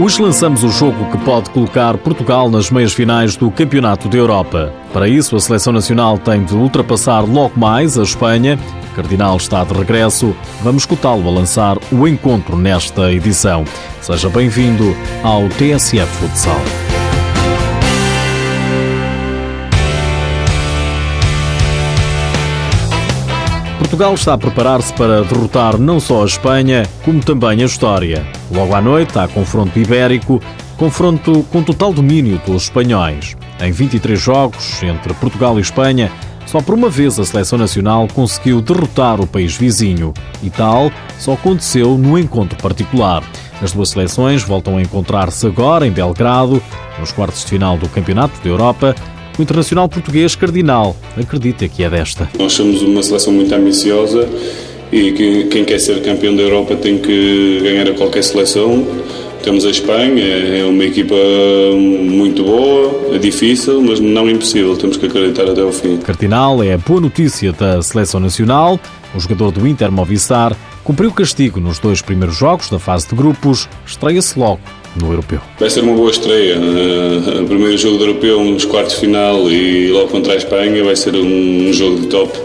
Hoje lançamos o jogo que pode colocar Portugal nas meias finais do Campeonato da Europa. Para isso, a seleção nacional tem de ultrapassar logo mais a Espanha. Cardinal está de regresso. Vamos escutá-lo a lançar o encontro nesta edição. Seja bem-vindo ao TSF Futsal. Portugal está a preparar-se para derrotar não só a Espanha, como também a história. Logo à noite há confronto ibérico, confronto com total domínio dos espanhóis. Em 23 jogos entre Portugal e Espanha, só por uma vez a seleção nacional conseguiu derrotar o país vizinho e tal só aconteceu no encontro particular. As duas seleções voltam a encontrar-se agora em Belgrado, nos quartos de final do Campeonato da Europa, o internacional português Cardinal acredita que é desta. Nós somos uma seleção muito ambiciosa e que quem quer ser campeão da Europa tem que ganhar a qualquer seleção. Temos a Espanha, é uma equipa muito boa, é difícil, mas não impossível. Temos que acreditar até ao fim. Cardinal é a boa notícia da seleção nacional. O jogador do Inter Movistar cumpriu castigo nos dois primeiros jogos da fase de grupos, estreia-se logo no europeu. Vai ser uma boa estreia. Uh, o primeiro jogo do europeu, uns quartos de final e logo contra a Espanha, vai ser um, jogo de top.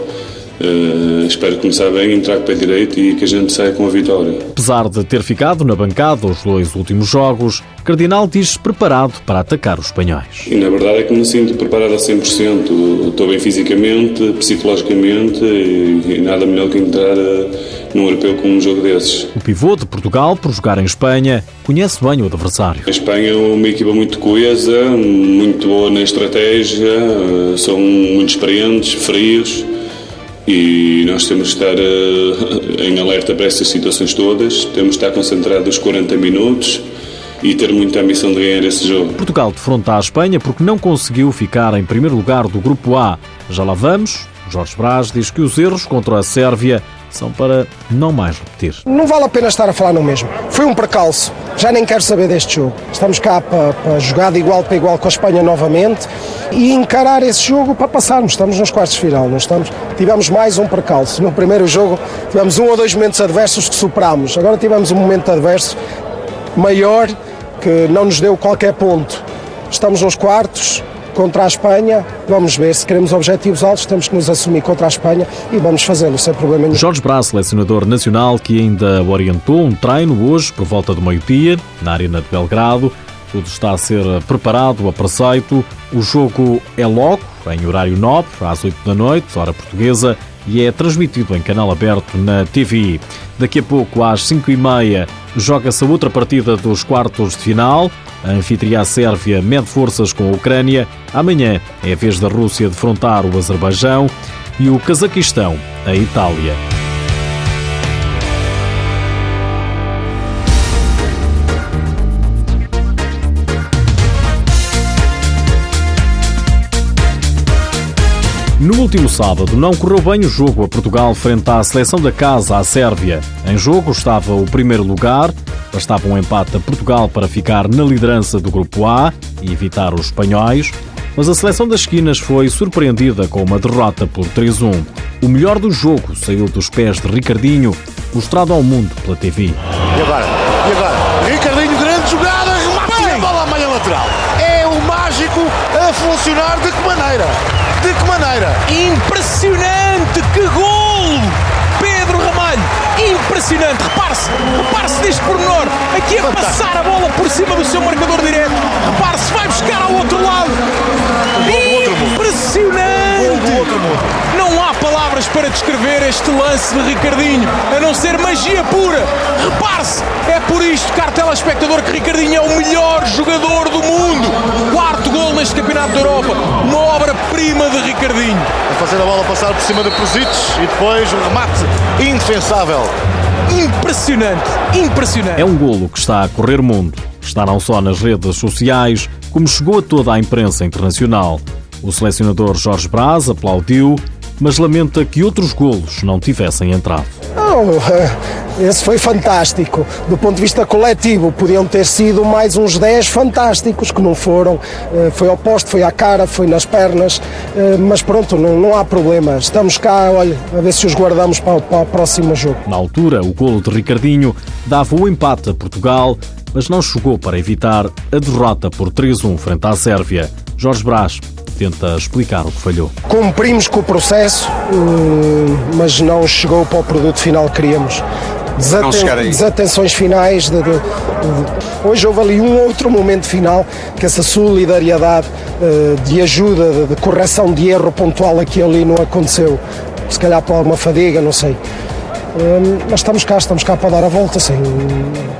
Uh, espero começar bem, entrar com o pé direito e que a gente saia com a vitória. Apesar de ter ficado na bancada os dois últimos jogos, Cardinal diz-se preparado para atacar os espanhóis. E na verdade é que me sinto preparado a 100%. Estou bem fisicamente, psicologicamente e, e nada melhor que entrar. Uh, num europeu com um jogo desses. O pivô de Portugal, por jogar em Espanha, conhece bem o adversário. A Espanha é uma equipa muito coesa, muito boa na estratégia, eh, são muito experientes, frios e nós temos de estar eh, em alerta para estas situações todas, temos de estar concentrados 40 minutos e ter muita ambição de ganhar esse jogo. Portugal defronta a Espanha porque não conseguiu ficar em primeiro lugar do Grupo A. Já lá vamos. Jorge Braz diz que os erros contra a Sérvia para não mais repetir. Não vale a pena estar a falar no mesmo. Foi um percalço. Já nem quero saber deste jogo. Estamos cá para, para jogar de igual para igual com a Espanha novamente e encarar esse jogo para passarmos. Estamos nos quartos de final, não estamos? Tivemos mais um percalço. No primeiro jogo tivemos um ou dois momentos adversos que superámos. Agora tivemos um momento adverso maior que não nos deu qualquer ponto. Estamos nos quartos, contra a Espanha. Vamos ver se queremos objetivos altos, temos que nos assumir contra a Espanha e vamos fazê-lo sem problema nenhum. Jorge Brás, selecionador nacional, que ainda orientou um treino hoje por volta do meio-dia na Arena de Belgrado. Tudo está a ser preparado a preceito. O jogo é logo, em horário nobre, às 8 da noite, hora portuguesa, e é transmitido em canal aberto na TV. Daqui a pouco, às 5 e meia, joga-se a outra partida dos quartos de final. A anfitriã Sérvia mede forças com a Ucrânia. Amanhã é a vez da Rússia defrontar o Azerbaijão e o Cazaquistão, a Itália. Último sábado não correu bem o jogo a Portugal frente à seleção da casa, a Sérvia. Em jogo estava o primeiro lugar, bastava um empate a Portugal para ficar na liderança do grupo A e evitar os espanhóis, mas a seleção das esquinas foi surpreendida com uma derrota por 3-1. O melhor do jogo saiu dos pés de Ricardinho, mostrado ao mundo pela TV. E agora? E agora? Ricardinho, grande jogada, remate a bola à malha lateral. É o mágico funcionar de que maneira? De que maneira? Impressionante! Que golo! Pedro Ramalho, impressionante! Repare-se, repare-se neste pormenor, aqui a passar a bola por cima do seu marcador direto. Repare-se, vai buscar ao outro lado. Impressionante! Não há palavras para descrever este lance de Ricardinho, a não ser magia pura. Repare-se, é por isto, caro telespectador, que Ricardinho é o melhor jogador do mundo. Quarto gol neste Campeonato da Europa, uma obra-prima de Ricardinho. A fazer a bola passar por cima de Prositos e depois o remate indefensável. Impressionante, impressionante. É um golo que está a correr mundo. Está não só nas redes sociais, como chegou a toda a imprensa internacional. O selecionador Jorge Braz aplaudiu mas lamenta que outros golos não tivessem entrado. Não, esse foi fantástico. Do ponto de vista coletivo, podiam ter sido mais uns 10 fantásticos que não foram. Eh, foi ao posto, foi à cara, foi nas pernas, eh, mas pronto, não, não há problema. Estamos cá, olha, a ver se os guardamos para, para o próximo jogo. Na altura, o golo de Ricardinho dava o empate a Portugal, mas não chegou para evitar a derrota por 3-1 frente à Sérvia. Jorge Brás tenta explicar o que falhou. Cumprimos com o processo, hum, mas não chegou para o produto final que queríamos. Desaten desatenções finais. De, de, de, hoje houve ali um outro momento final que essa solidariedade uh, de ajuda, de, correção de erro pontual aqui ali não aconteceu. Se calhar por alguma fadiga, não sei. Um, mas estamos cá, estamos cá para dar a volta. Assim,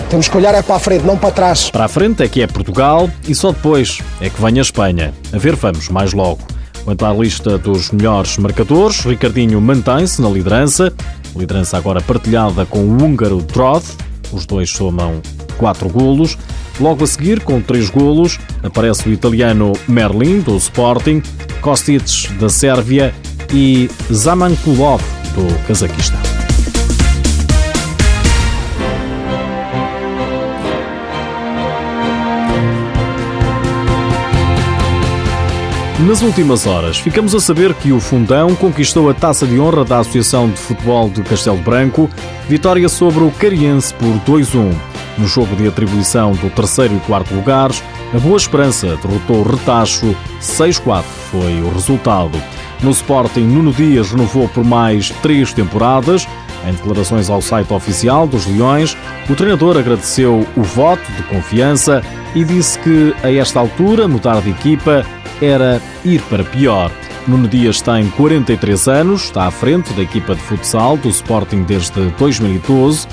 temos que olhar é para a frente, não para trás. Para a frente é que é Portugal e só depois é que vem a Espanha. A ver, vamos mais logo. Quanto à lista dos melhores marcadores, Ricardinho mantém-se na liderança. Liderança agora partilhada com o húngaro Troth. Os dois somam quatro golos. Logo a seguir, com três golos, aparece o italiano Merlin, do Sporting, Kostic, da Sérvia e Zamankulov, do Cazaquistão. Nas últimas horas, ficamos a saber que o Fundão conquistou a taça de honra da Associação de Futebol de Castelo Branco, vitória sobre o Cariense por 2-1. No jogo de atribuição do terceiro e quarto lugares, a Boa Esperança derrotou o Retacho, 6-4 foi o resultado. No Sporting, Nuno Dias renovou por mais três temporadas. Em declarações ao site oficial dos Leões, o treinador agradeceu o voto de confiança e disse que, a esta altura, mudar de equipa era ir para pior. Nuno Dias tem 43 anos, está à frente da equipa de futsal do Sporting desde 2012,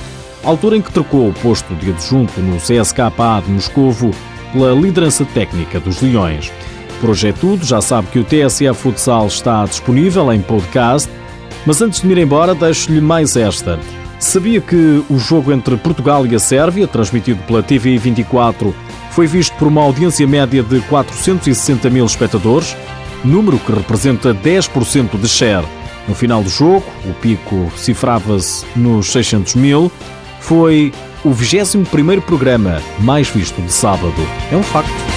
altura em que trocou o posto de adjunto no CSKA de Moscovo pela liderança técnica dos Leões. Por hoje é tudo, já sabe que o TSF Futsal está disponível em podcast, mas antes de ir embora deixo-lhe mais esta. Sabia que o jogo entre Portugal e a Sérvia, transmitido pela TV 24, foi visto por uma audiência média de 460 mil espectadores, número que representa 10% de share. No final do jogo, o pico cifrava-se nos 600 mil. Foi o 21º programa mais visto de sábado. É um facto.